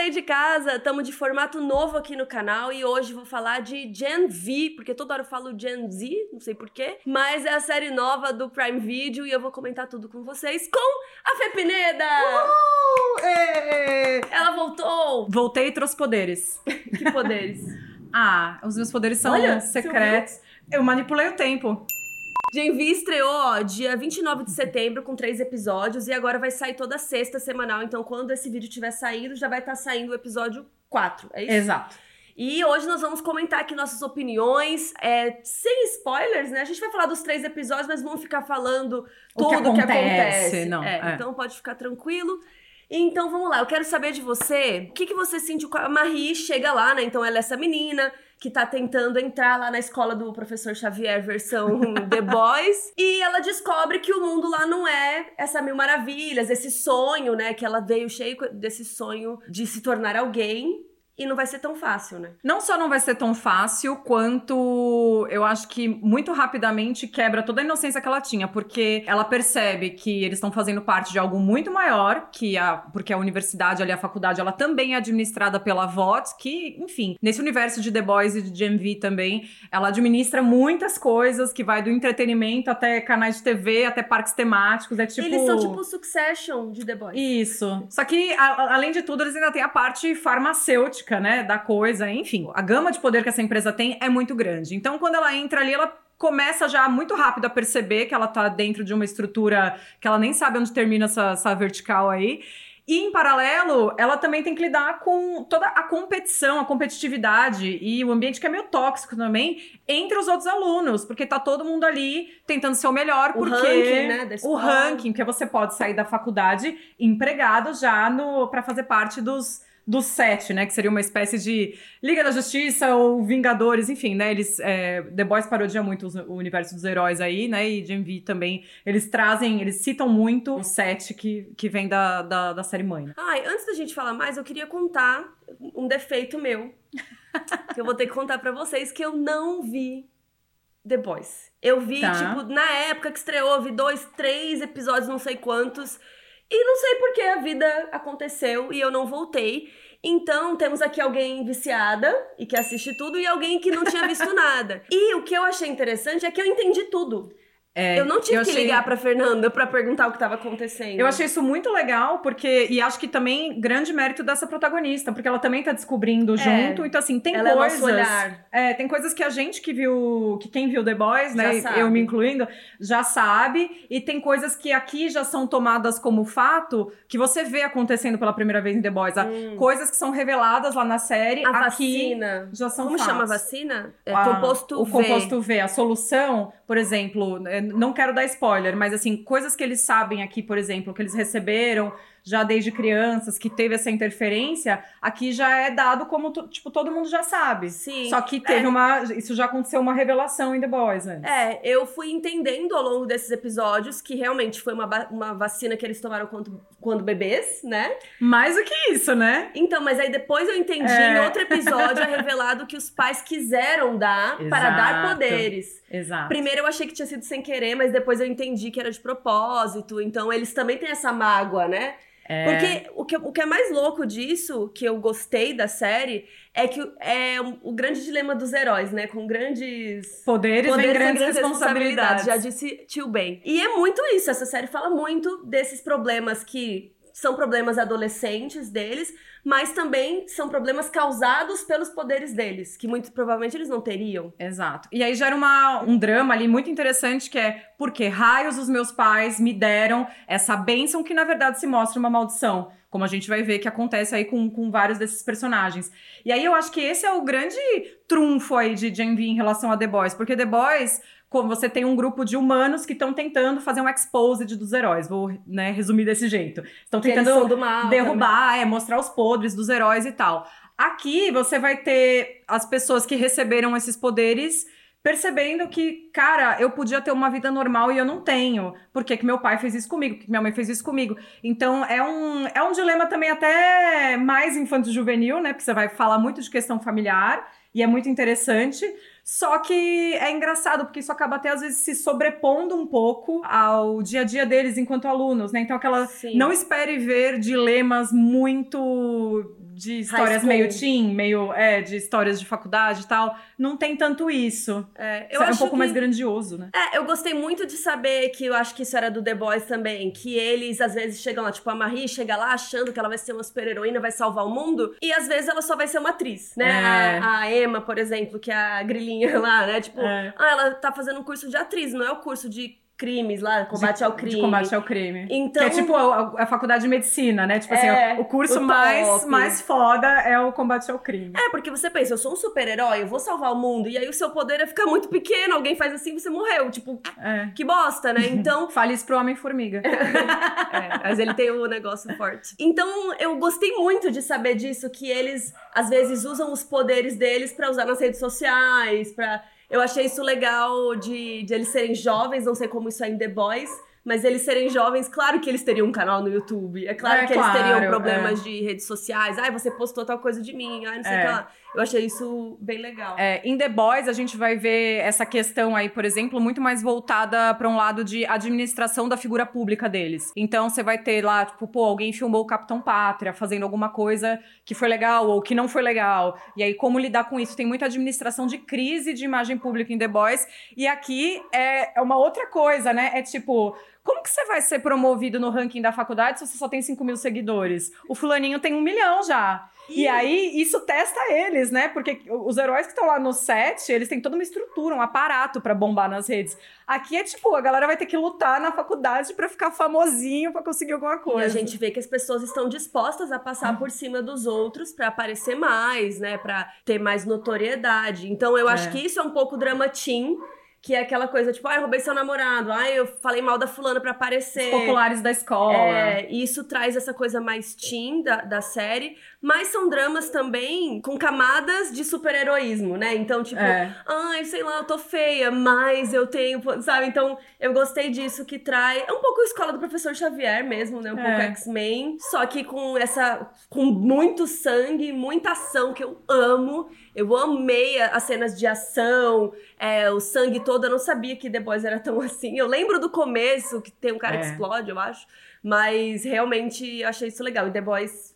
aí de casa, estamos de formato novo aqui no canal e hoje vou falar de Gen V, porque toda hora eu falo Gen Z, não sei porquê, mas é a série nova do Prime Video e eu vou comentar tudo com vocês com a Fê Pineda! Uhul! Ela voltou! Voltei e trouxe poderes. Que poderes? Ah, os meus poderes são Olha, secretos. Eu manipulei o tempo. Gen V estreou, ó, dia 29 de setembro, com três episódios, e agora vai sair toda sexta semanal. Então, quando esse vídeo tiver saído, já vai estar saindo o episódio 4. É isso? Exato. E hoje nós vamos comentar aqui nossas opiniões, é, sem spoilers, né? A gente vai falar dos três episódios, mas vamos ficar falando que tudo o que acontece, acontece. não, É, é. Então pode ficar tranquilo. Então vamos lá, eu quero saber de você, o que, que você sentiu com a Marie chega lá, né? Então ela é essa menina que tá tentando entrar lá na escola do professor Xavier versão The Boys, e ela descobre que o mundo lá não é essa mil maravilhas, esse sonho, né? Que ela veio cheio desse sonho de se tornar alguém. E não vai ser tão fácil, né? Não só não vai ser tão fácil, quanto eu acho que muito rapidamente quebra toda a inocência que ela tinha, porque ela percebe que eles estão fazendo parte de algo muito maior, que a, porque a universidade ali, a faculdade, ela também é administrada pela VOT, que, enfim, nesse universo de The Boys e de GMV também, ela administra muitas coisas, que vai do entretenimento até canais de TV, até parques temáticos, é tipo... Eles são tipo Succession de The Boys. Isso. Só que, a- além de tudo, eles ainda têm a parte farmacêutica, né, da coisa. Enfim, a gama de poder que essa empresa tem é muito grande. Então, quando ela entra ali, ela começa já muito rápido a perceber que ela tá dentro de uma estrutura que ela nem sabe onde termina essa, essa vertical aí. E, em paralelo, ela também tem que lidar com toda a competição, a competitividade e o ambiente que é meio tóxico também entre os outros alunos, porque tá todo mundo ali tentando ser o melhor, O porque ranking, né, o ranking, porque você pode sair da faculdade empregado já no para fazer parte dos dos sete, né? Que seria uma espécie de Liga da Justiça ou Vingadores, enfim, né? Eles. É, The Boys parodia muito o universo dos heróis aí, né? E Gen V também. Eles trazem, eles citam muito o sete que, que vem da, da, da série mãe. Ai, antes da gente falar mais, eu queria contar um defeito meu. que eu vou ter que contar pra vocês que eu não vi The Boys. Eu vi, Tá. tipo, na época que estreou, vi dois, três episódios, não sei quantos. E não sei por que a vida aconteceu e eu não voltei. Então, temos aqui alguém viciada e que assiste tudo e alguém que não tinha visto nada. E o que eu achei interessante é que eu entendi tudo. É, eu não tive eu que achei- ligar pra Fernanda pra perguntar o que tava acontecendo. Eu achei isso muito legal, porque. E acho que também grande mérito dessa protagonista, porque ela também tá descobrindo junto. Então, assim, tem É. Ela é o coisas. nosso olhar. É, tem coisas que a gente que viu, que quem viu The Boys, né, eu me incluindo, já sabe, e tem coisas que aqui já são tomadas como fato, que você vê acontecendo pela primeira vez em The Boys. Hum. Coisas que são reveladas lá na série, A vacina. já são Como fatos. chama a vacina? É A- composto o V. composto V, a solução, por exemplo, eh, não quero dar spoiler, mas assim, coisas que eles sabem aqui, por exemplo, que eles receberam já desde crianças, que teve essa interferência, aqui já é dado como, tipo, todo mundo já sabe. Sim. Só que teve uma. Isso já aconteceu uma revelação em The Boys antes. É, eu fui entendendo ao longo desses episódios que realmente foi uma, uma vacina que eles tomaram quando, quando bebês, né? Mais do que isso, né? Então, mas aí depois eu entendi, É. em outro episódio é revelado que os pais quiseram dar para Exato. dar poderes. Exato. Primeiro eu achei que tinha sido sem querer, mas depois eu entendi que era de propósito. Então eles também têm essa mágoa, né? É. Porque o que, o que é mais louco disso, que eu gostei da série, é que é o, grande dilema dos heróis, né? Com grandes Poderes, poderes e grandes responsabilidades. Já disse tio Ben. E é muito isso, essa série fala muito desses problemas que são problemas adolescentes deles, mas também são problemas causados pelos poderes deles, que muito provavelmente eles não teriam. Exato. E aí gera uma, um drama ali muito interessante que é porque raios os meus pais me deram essa bênção que na verdade se mostra uma maldição. Como a gente vai ver que acontece aí com, com vários desses personagens. E aí eu acho que esse é o grande trunfo aí de Gen V em relação a The Boys. Porque The Boys, como você tem um grupo de humanos que estão tentando fazer um exposed dos heróis. Vou né, resumir desse jeito. Estão tentando derrubar, é, mostrar os podres dos heróis e tal. Aqui você vai ter as pessoas que receberam esses poderes percebendo que, cara, eu podia ter uma vida normal e eu não tenho. Por que, que meu pai fez isso comigo? Por que minha mãe fez isso comigo? Então é um, é um dilema também até mais infanto-juvenil, né? Porque você vai falar muito de questão familiar e é muito interessante. Só que é engraçado, porque isso acaba até às vezes se sobrepondo um pouco ao dia a dia deles enquanto alunos, né? Então aquela Sim. não espere ver dilemas muito de histórias meio teen, meio, é, de histórias de faculdade e tal, não tem tanto isso. É, eu é um pouco que- mais grandioso, né? É, eu gostei muito de saber que eu acho que isso era do The Boys também, que eles às vezes chegam lá, tipo, a Marie chega lá achando que ela vai ser uma super-heroína, vai salvar o mundo, e às vezes ela só vai ser uma atriz, né? É. A, a Emma, por exemplo, que é a grilinha lá, né? Tipo, É. ah, ela tá fazendo um curso de atriz, não é o curso de crimes lá, combate de, ao crime. De combate ao crime. Então- Que é tipo a, a faculdade de medicina, né? Tipo assim, É, o curso o mais, mais foda é o combate ao crime. É, porque você pensa, eu sou um super-herói, eu vou salvar o mundo, e aí o seu poder é ficar muito pequeno, alguém faz assim, você morreu. Tipo, É. que bosta, né? Então, Fale isso pro Homem-Formiga. É, mas ele tem o negócio forte. Então, eu gostei muito de saber disso, que eles, às vezes, usam os poderes deles pra usar nas redes sociais, pra... Eu achei isso legal de, de eles serem jovens, não sei como isso é em The Boys, mas eles serem jovens, claro que eles teriam um canal no YouTube. É claro É, que eles claro, teriam problemas de redes sociais. Ai, você postou tal coisa de mim, ai, não sei o É. que lá. Eu achei isso bem legal. É, em The Boys, a gente vai ver essa questão aí, por exemplo, muito mais voltada para um lado de administração da figura pública deles. Então, você vai ter lá, tipo, pô, alguém filmou o Capitão Pátria fazendo alguma coisa que foi legal ou que não foi legal. E aí, como lidar com isso? Tem muita administração de crise de imagem pública em The Boys. E aqui é é uma outra coisa, né? É tipo. Como que você vai ser promovido no ranking da faculdade se você só tem 5 mil seguidores? O fulaninho tem um milhão já. E aí, isso testa eles, né? Porque os heróis que estão lá no set, eles têm toda uma estrutura, um aparato pra bombar nas redes. Aqui é tipo, a galera vai ter que lutar na faculdade pra ficar famosinho pra conseguir alguma E coisa. a gente vê que as pessoas estão dispostas a passar por cima dos outros pra aparecer mais, né? Pra ter mais notoriedade. Então eu acho É. que isso é um pouco drama teen, que é aquela coisa tipo, ai, eu roubei seu namorado, ai, eu falei mal da fulana pra aparecer. Os populares da escola. É, e isso traz essa coisa mais teen da, da série, mas são dramas também com camadas de super-heroísmo, né? Então, tipo, É. ai, sei lá, eu tô feia, mas eu tenho, sabe? Então, eu gostei disso que traz. É um pouco a escola do professor Xavier mesmo, né? Um pouco É. X-Men. Só que com essa. com muito sangue, muita ação que eu amo. Eu amei as cenas de ação, é, o sangue todo. Eu não sabia que The Boys era tão assim. Eu lembro do começo, que tem um cara que É. explode, eu acho. Mas realmente achei isso legal. E The Boys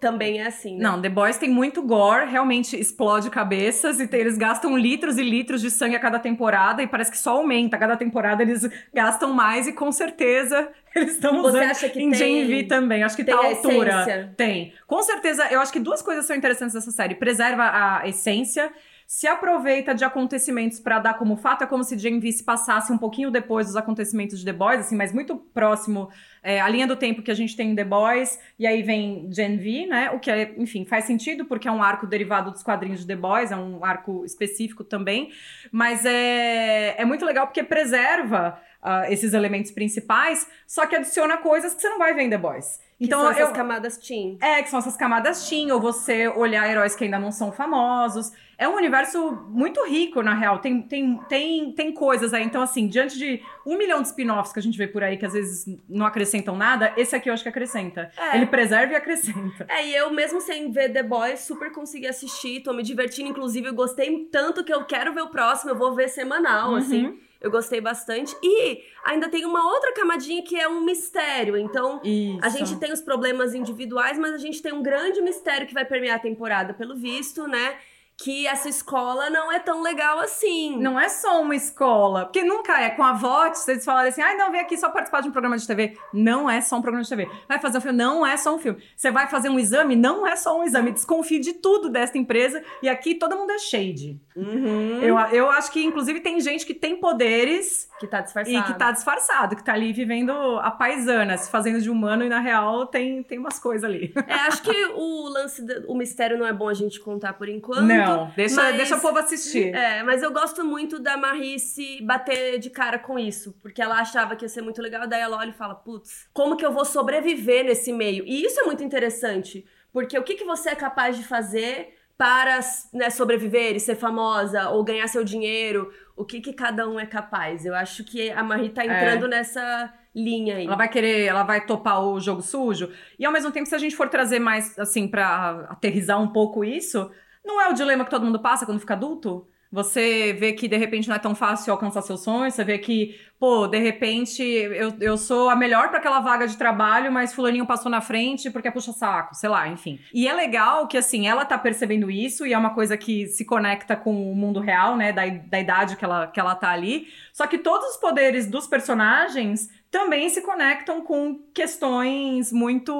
também é assim, né? Não, The Boys tem muito gore, realmente explode cabeças e tem- eles gastam litros e litros de sangue a cada temporada e parece que só aumenta. A cada temporada eles gastam mais e com certeza eles estão usando acha que em tem- Gen V também. Acho que tem tá a altura. essência? Tem. Com certeza, eu acho que duas coisas são interessantes dessa série. Preserva a essência. Se aproveita de acontecimentos pra dar como fato, é como se Gen V se passasse um pouquinho depois dos acontecimentos de The Boys, assim, mas muito próximo é, a linha do tempo que a gente tem em The Boys, e aí vem Gen V, né? O que, é, enfim, faz sentido, porque é um arco derivado dos quadrinhos de The Boys, é um arco específico também. Mas é, é muito legal porque preserva ah, esses elementos principais, só que adiciona coisas que você não vai ver em The Boys. Que Então, são essas eu, camadas teen. é, que são essas camadas teen, ou você olhar heróis que ainda não são famosos. É um universo muito rico, na real. Tem, tem, tem, tem coisas aí. Então, assim, diante de um milhão de spin-offs que a gente vê por aí, que às vezes não acrescentam nada, esse aqui eu acho que acrescenta. É. Ele preserva e acrescenta. É, e eu mesmo sem ver The Boys, super consegui assistir, tô me divertindo, inclusive eu gostei tanto que eu quero ver o próximo, eu vou ver semanal, Uhum. assim. Eu gostei bastante. E ainda tem uma outra camadinha que é um mistério. Então, Isso. a gente tem os problemas individuais, mas a gente tem um grande mistério que vai permear a temporada, pelo visto, né? Que essa escola não é tão legal assim. Não é só uma escola. Porque nunca é com a VOT, vocês falarem assim, ai, não, vem aqui só participar de um programa de TV. Não é só um programa de TV. Vai fazer um filme, não é só um filme. Você vai fazer um exame, não é só um exame. Desconfie de tudo desta empresa. E aqui todo mundo é shade. Uhum. Eu, eu acho que, inclusive, tem gente que tem poderes Que tá disfarçado. e que tá disfarçado, que tá ali vivendo a paisana, se fazendo de humano e na real tem, tem umas coisas ali. É, acho que o lance, do, o mistério não é bom a gente contar por enquanto. Não, deixa, mas- deixa o povo assistir. É, mas eu gosto muito da Marie se bater de cara com isso. Porque ela achava que ia ser muito legal, daí ela olha e fala: putz, como que eu vou sobreviver nesse meio? E isso é muito interessante. Porque o que, que você é capaz de fazer para né, sobreviver e ser famosa ou ganhar seu dinheiro? O que, que cada um é capaz? Eu acho que a Marie tá entrando nessa linha aí. Ela vai querer, ela vai topar o jogo sujo. E ao mesmo tempo, se a gente for trazer mais, assim, pra aterrizar um pouco isso, não é o dilema que todo mundo passa quando fica adulto? Você vê que de repente não é tão fácil alcançar seus sonhos, você vê que pô, de repente eu, eu sou a melhor para aquela vaga de trabalho, mas fulaninho passou na frente porque é puxa-saco, sei lá, enfim. E é legal que, assim, ela tá percebendo isso e é uma coisa que se conecta com o mundo real, né, da, da idade que ela, que ela tá ali. Só que todos os poderes dos personagens também se conectam com questões muito,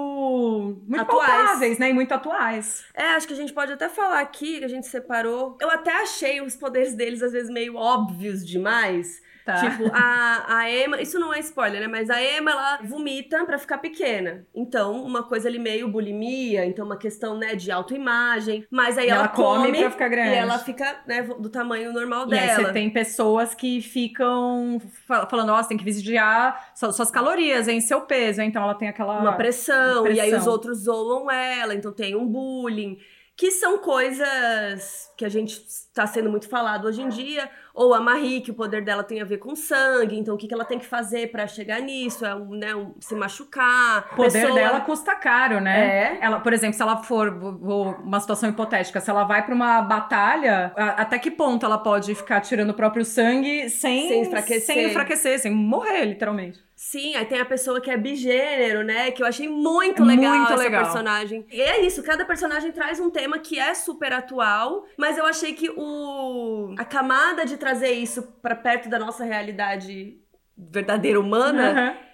muito Atuais. palpáveis, né? E muito atuais. É, acho que a gente pode até falar aqui, que a gente separou. Eu até achei os poderes deles, às vezes, meio óbvios demais. Tá. Tipo, a, a Emma, isso não é spoiler, né? Mas a Emma, ela vomita pra ficar pequena. Então, uma coisa ali meio bulimia, então uma questão, né, de autoimagem. Mas aí ela, ela come pra ficar grande. E ela fica, né, do tamanho normal E dela. você tem pessoas que ficam fa- falando, nossa, tem que vigiar su- suas calorias, hein, seu peso. Então ela tem aquela. uma pressão, Uma e aí pressão. os outros zoam ela, então tem um bullying, que são coisas que a gente está sendo muito falado hoje em dia, ou a Marie, que o poder dela tem a ver com sangue, então o que, que ela tem que fazer para chegar nisso, é um, né, um- se machucar. O poder Pessoa- dela custa caro, né? É. Ela, por exemplo, se ela for, vou- uma situação hipotética, se ela vai pra uma batalha, a- até que ponto ela pode ficar tirando o próprio sangue sem, Sem enfraquecer. sem enfraquecer, sem morrer, literalmente. Sim, aí tem a pessoa que é bigênero, né? Que eu achei muito legal Muito essa legal. personagem. E é isso, cada personagem traz um tema que é super atual, mas eu achei que o a camada de trazer isso pra perto da nossa realidade verdadeira humana Aham.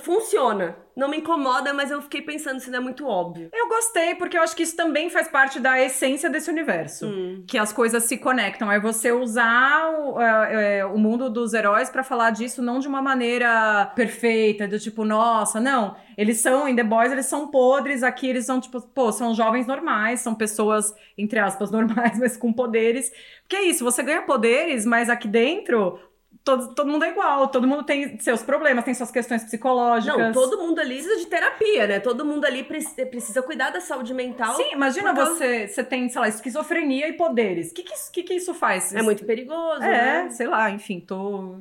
Funciona. Não me incomoda, mas eu fiquei pensando se não é muito óbvio. Eu gostei, porque eu acho que isso também faz parte da essência desse universo. Hum. Que as coisas se conectam. É você usar o, é, o mundo dos heróis pra falar disso não de uma maneira perfeita, do tipo, nossa, não. Eles são, em The Boys, eles são podres, aqui eles são, tipo, pô, são jovens normais, são pessoas, entre aspas, normais, mas com poderes. Porque é isso, você ganha poderes, mas aqui dentro. Todo, todo mundo é igual, todo mundo tem seus problemas, tem suas questões psicológicas. Não, todo mundo ali precisa de terapia, né? Todo mundo ali preci- precisa cuidar da saúde mental. Sim, imagina causa- você, você tem, sei lá, esquizofrenia e poderes. O que, que, isso- que, que isso faz? É muito perigoso, É, né? sei lá, enfim, tô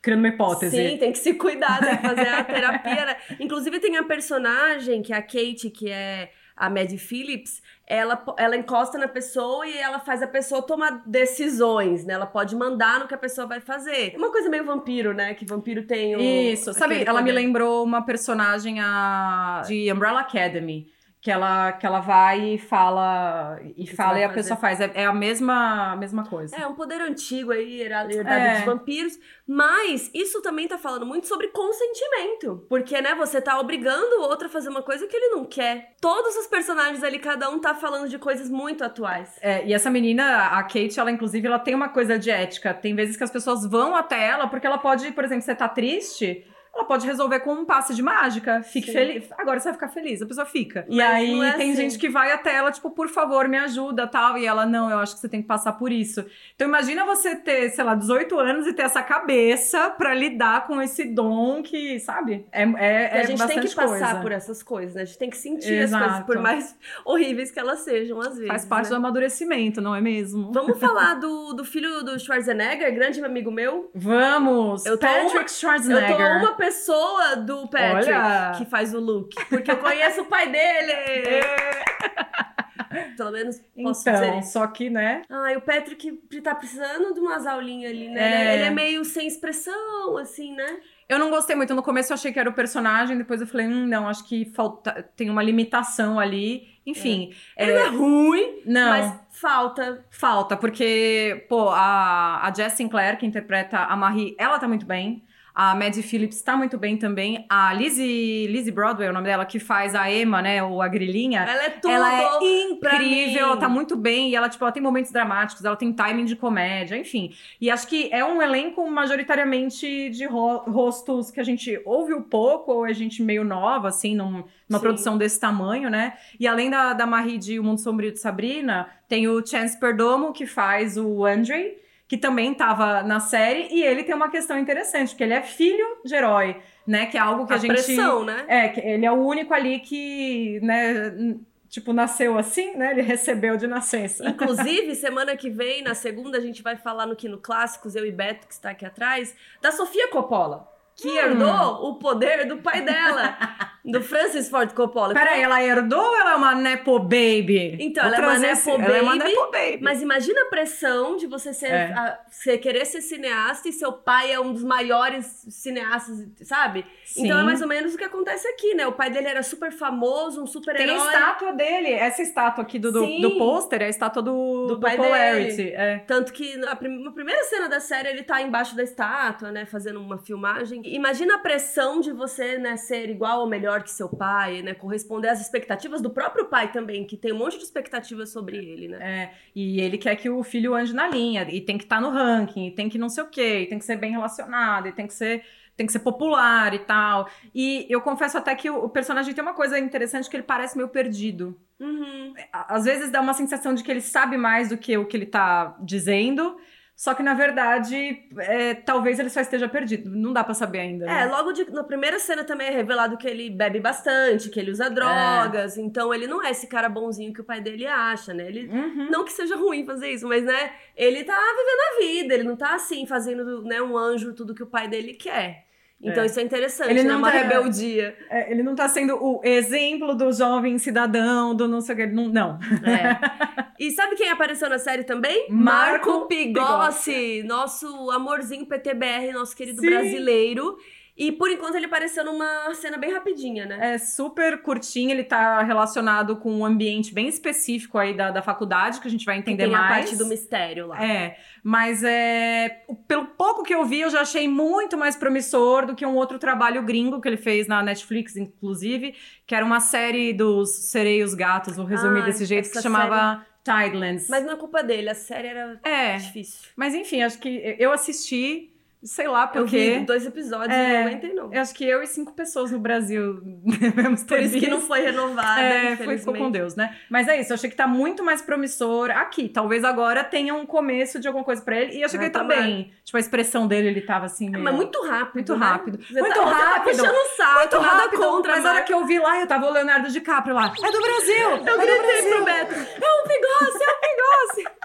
criando uma hipótese. Sim, tem que se cuidar, que fazer a terapia. né? Inclusive, tem a personagem, que é a Kate, que é a Maddie Phillips, ela, ela encosta na pessoa e ela faz a pessoa tomar decisões, né? Ela pode mandar no que a pessoa vai fazer. Uma coisa meio vampiro, né? Que vampiro tem o. Isso, sabe, ela me poder. lembrou uma personagem a, de Umbrella Academy. Que ela, que ela vai e fala, e fala e a fazer? pessoa faz. É, é a mesma, a mesma coisa. É um poder antigo aí, herdado É. dos vampiros. Mas isso também tá falando muito sobre consentimento. Porque, né, você tá obrigando o outro a fazer uma coisa que ele não quer. Todos os personagens ali, cada um tá falando de coisas muito atuais. É, e essa menina, a Kate, ela inclusive, ela tem uma coisa de ética. Tem vezes que as pessoas vão até ela porque ela pode, por exemplo, você tá triste, ela pode resolver com um passe de mágica. Fique Sim. feliz. Agora você vai ficar feliz, a pessoa fica. e Mas aí não é tem assim. gente que vai até ela, tipo, por favor, me ajuda, tal. E ela, não, eu acho que você tem que passar por isso. Então imagina você ter, sei lá, 18 anos e ter essa cabeça pra lidar com esse dom que, sabe? É, é, E é a gente tem que passar coisa. por essas coisas, né? A gente tem que sentir as Exato. coisas, por mais horríveis que elas sejam, às vezes. Faz parte do né? amadurecimento, não é mesmo? Vamos falar do, do filho do Schwarzenegger, grande amigo meu. Vamos! Eu tô Patrick uma- Schwarzenegger. Eu tô uma pessoa do Patrick Olha! que faz o look. Porque eu conheço o pai dele. Pelo menos posso dizer Então, isso. só que, né? Ai, o Patrick tá precisando de umas aulinhas ali, né? É. Ele é meio sem expressão, assim, né? Eu não gostei muito. No começo eu achei que era o personagem, depois eu falei, hum, não, acho que falta, tem uma limitação ali. Enfim, Ele não é ruim, não, mas falta. falta, porque, pô, a, a Jess Sinclair, que interpreta a Marie, ela tá muito bem. A Maddie Phillips tá muito bem também. A Lizzie, Lizzie Broadway, é o nome dela, que faz a Emma, né, ou a grilinha. Ela é tudo. ela é incrível, ela tá muito bem e ela, tipo, ela tem momentos dramáticos, ela tem timing de comédia, enfim. E acho que é um elenco majoritariamente de ro- rostos que a gente ouviu pouco ou a gente meio nova, assim, num- numa Sim. produção desse tamanho, né? E além da, da Marie de O Mundo Sombrio de Sabrina, tem o Chance Perdomo, que faz o Andre, que também tava na série, e ele tem uma questão interessante, porque ele é filho de herói, né? Que é algo que a, a gente... pressão, né? É, que ele é o único ali que, né, tipo, nasceu assim, né? Ele recebeu de nascença. Inclusive, semana que vem, na segunda, a gente vai falar no Kino Clássicos, eu e Beto, que está aqui atrás, da Sofia Coppola, que Hum. herdou o poder do pai dela. do Francis Ford Coppola. Peraí, ela herdou ou é uma Nepo Baby? Então, Vou ela é uma Nepo esse- Ela é uma Baby, Nepo Baby. Mas imagina a pressão de você ser, É. a- você querer ser cineasta e seu pai é um dos maiores cineastas, sabe? Sim. Então é mais ou menos o que acontece aqui, né? O pai dele era super famoso, um super Tem a herói. estátua dele. Essa estátua aqui do, do, Sim. do pôster é a estátua do, Do do, Polarity. É. Tanto que na prim- primeira cena da série ele tá embaixo da estátua, né? Fazendo uma filmagem. Imagina a pressão de você, né, ser igual ou melhor que seu pai, né? Corresponder às expectativas do próprio pai também, que tem um monte de expectativas sobre ele, né? É, e ele quer que o filho ande na linha, e tem que estar no ranking, e tem que não sei o quê, e tem que ser bem relacionado, e tem que ser, tem que ser popular e tal. E eu confesso até que o, personagem tem uma coisa interessante que ele parece meio perdido. Uhum. Às vezes dá uma sensação de que ele sabe mais do que o que ele tá dizendo, só que na verdade, é, talvez ele só esteja perdido. Não dá pra saber ainda. É, né? logo de, na primeira cena também é revelado que ele bebe bastante, que ele usa drogas, então ele não é esse cara bonzinho que o pai dele acha, né? Ele Uhum. não que seja ruim fazer isso, mas né, ele tá vivendo a vida, ele não tá assim fazendo, né, um anjo tudo que o pai dele quer. Então É. isso é interessante, Ele né? não Uma tá- rebeldia. É, ele não tá sendo o exemplo do jovem cidadão, do não sei o que. Não. não. É. E sabe quem apareceu na série também? Marco Pigossi, nosso amorzinho PTBR, nosso querido Sim. brasileiro. E por enquanto ele apareceu numa cena bem rapidinha, né? É super curtinho, ele tá relacionado com um ambiente bem específico aí da, da faculdade, que a gente vai entender Tem mais. a parte do mistério lá. É, mas é, pelo pouco que eu vi, eu já achei muito mais promissor do que um outro trabalho gringo que ele fez na Netflix, inclusive, que era uma série dos sereios gatos, vou resumir Ah, desse jeito, que chamava Tidelands. Mas não é culpa dele, a série era É, difícil. mas enfim, acho que eu assisti, sei lá Eu porque... vi dois episódios É, e não aguentei, não. Eu acho que eu e cinco pessoas no Brasil devemos ter Por isso que não visto. foi renovada, É, foi, ficou com. Deus, né? Mas é isso, eu achei que tá muito mais promissor aqui. Talvez agora tenha um começo de alguma coisa pra ele. E eu achei que ele tá tomara. bem. Tipo, a expressão dele, ele tava assim meio... Mas muito rápido, Muito né? rápido. Você Muito tá, Você tá rápido. puxando um saco, Muito rápido. contra, mas a hora Marco. que eu vi lá, eu tava o Leonardo DiCaprio lá. É do Brasil! Eu é gritei pro Beto, é um Pigossi, é um Pigossi!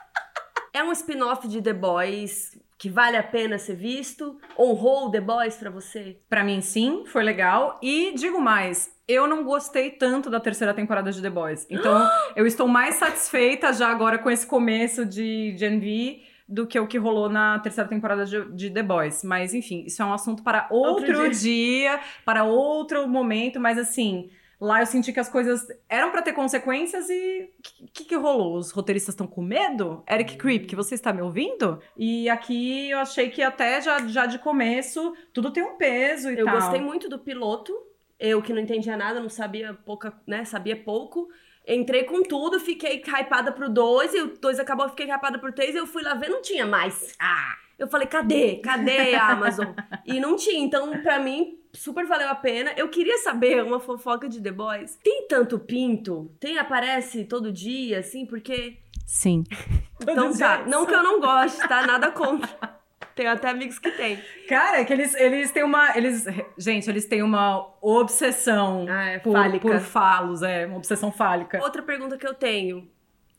é um spin-off de The Boys que vale a pena ser visto? Honrou The Boys pra você? Pra mim, sim, foi legal. E digo mais, eu não gostei tanto da terceira temporada de The Boys. Então, eu estou mais satisfeita já agora com esse começo de Gen V do que o que rolou na terceira temporada de, de The Boys. Mas, enfim, isso é um assunto para outro, Outro dia. para outro momento. Mas, assim, lá eu senti que as coisas eram pra ter consequências e o que, que rolou? Os roteiristas estão com medo? Eric Creep, que você está me ouvindo? E aqui eu achei que até já, já de começo tudo tem um peso e Eu tal. gostei muito do piloto. Eu que não entendia nada, não sabia pouca, né? Sabia pouco. Entrei com tudo, fiquei hypada pro 2, e o 2 acabou, eu fiquei hypada pro 3, e eu fui lá ver, não tinha mais. Ah! Eu falei, cadê? Cadê a Amazon? e não tinha, então pra mim, super valeu a pena. Eu queria saber uma fofoca de The Boys. Tem tanto pinto? Tem, aparece todo dia, assim, porque... Sim. Então tá, não que eu não goste, tá? Nada contra. Tenho até amigos que têm. Cara, é que eles, eles têm uma. Eles, gente, eles têm uma obsessão Ah, é por, fálica. por falos, é, uma obsessão fálica. Outra pergunta que eu tenho.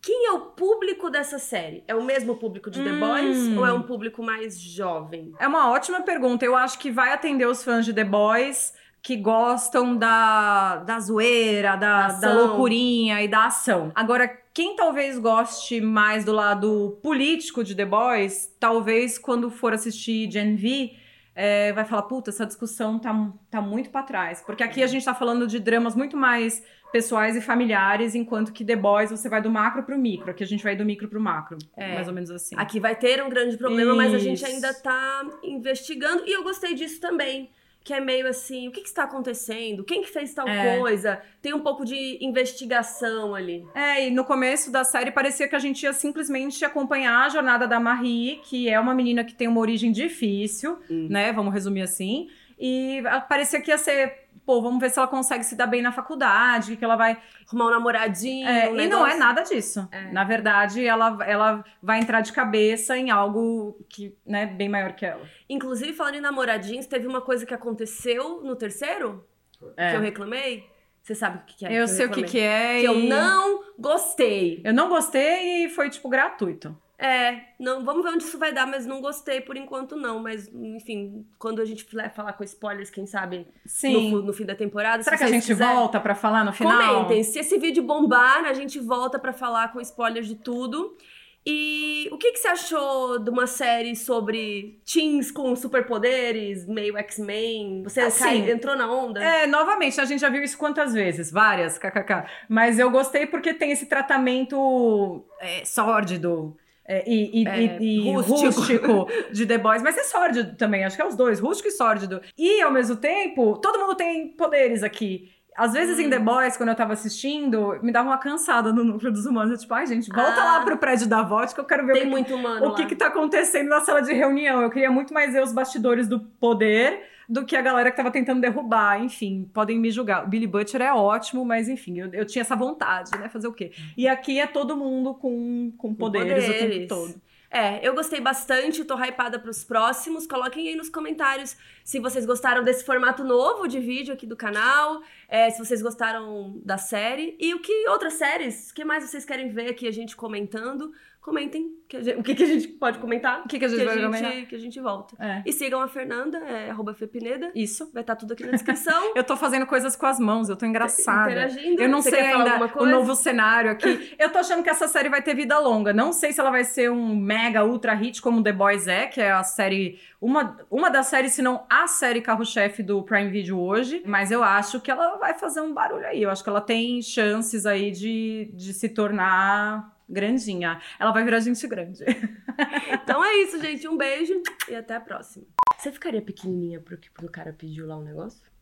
Quem é o público dessa série? É o mesmo público de The Hum. Boys ou é um público mais jovem? É uma ótima pergunta. Eu acho que vai atender os fãs de The Boys que gostam da, da zoeira, da, Da loucurinha e da ação. Agora, quem talvez goste mais do lado político de The Boys, talvez quando for assistir Gen V, é, vai falar, puta, essa discussão tá, tá muito pra trás. Porque aqui a gente tá falando de dramas muito mais pessoais e familiares, enquanto que The Boys você vai do macro pro micro. Aqui a gente vai do micro pro macro. É. Mais ou menos assim. Aqui vai ter um grande problema, mas a gente Isso. ainda tá investigando. E eu gostei disso também. Que é meio assim, o que, que está acontecendo? Quem que fez tal É. coisa? Tem um pouco de investigação ali. É, e no começo da série parecia que a gente ia simplesmente acompanhar a jornada da Marie, que é uma menina que tem uma origem difícil, Hum. né? Vamos resumir assim. E parecia que ia ser, pô, vamos ver se ela consegue se dar bem na faculdade, que ela vai. Arrumar um namoradinho. É, um e não é nada disso. É. Na verdade, ela, ela vai entrar de cabeça em algo que, né, bem maior que ela. Inclusive, falando em namoradinhos, teve uma coisa que aconteceu no terceiro É. que eu reclamei. Você sabe o que, que é? Eu que sei o que, reclamei? que é. Que eu e- não gostei. Eu não gostei e foi, tipo, gratuito. É, não, vamos ver onde isso vai dar, mas não gostei por enquanto não. Mas, enfim, quando a gente vai falar com spoilers, quem sabe Sim. no, no fim da temporada. Será se que a gente quiserem, volta pra falar no final? Comentem. Se esse vídeo bombar, a gente volta pra falar com spoilers de tudo. E o que, que você achou de uma série sobre teens com superpoderes, meio X-Men? Você Assim, cai- entrou na onda? É, novamente, a gente já viu isso quantas vezes? Várias, kkk. Mas eu gostei porque tem esse tratamento é, sórdido. É, e, e- É, e- e rústico. rústico. de The Boys, mas é sórdido também, acho que é os dois, rústico e sórdido. E ao mesmo tempo, todo mundo tem poderes aqui. Às vezes Hum. em The Boys, quando eu tava assistindo, me dava uma cansada no núcleo dos humanos. Eu, tipo, ai, gente, volta Ah. lá pro prédio da VOT que eu quero ver o que, o que que tá acontecendo na sala de reunião. Eu queria muito mais ver os bastidores do poder do que a galera que tava tentando derrubar. Enfim, podem me julgar. O Billy Butcher é ótimo, mas enfim, eu, eu tinha essa vontade, né? Fazer o quê? E aqui é todo mundo com, com poderes, o poderes. tempo todo. É, eu gostei bastante, tô hypada pros próximos. Coloquem aí nos comentários se vocês gostaram desse formato novo de vídeo aqui do canal, é, se vocês gostaram da série e o que outras séries, o que mais vocês querem ver aqui a gente comentando. Comentem que gente- o que, que a gente pode comentar. O que, que a gente que vai a comentar? gente, que a gente volta. É. E sigam a Fernanda, é arroba Fepineda. Isso. Vai estar tudo aqui na descrição. Eu tô fazendo coisas com as mãos, eu tô engraçada. Interagindo. Eu não Você sei ainda o novo cenário aqui. Eu tô achando que essa série vai ter vida longa. Não sei se ela vai ser um mega ultra hit como The Boys é, que é a série. Uma, uma das séries, se não a série carro-chefe do Prime Video hoje. Mas eu acho que ela vai fazer um barulho aí. Eu acho que ela tem chances aí de, de se tornar grandinha. Ela vai virar gente grande. Então é isso, gente. Um beijo e até a próxima. Você ficaria pequenininha pro que pro cara pediu lá um negócio?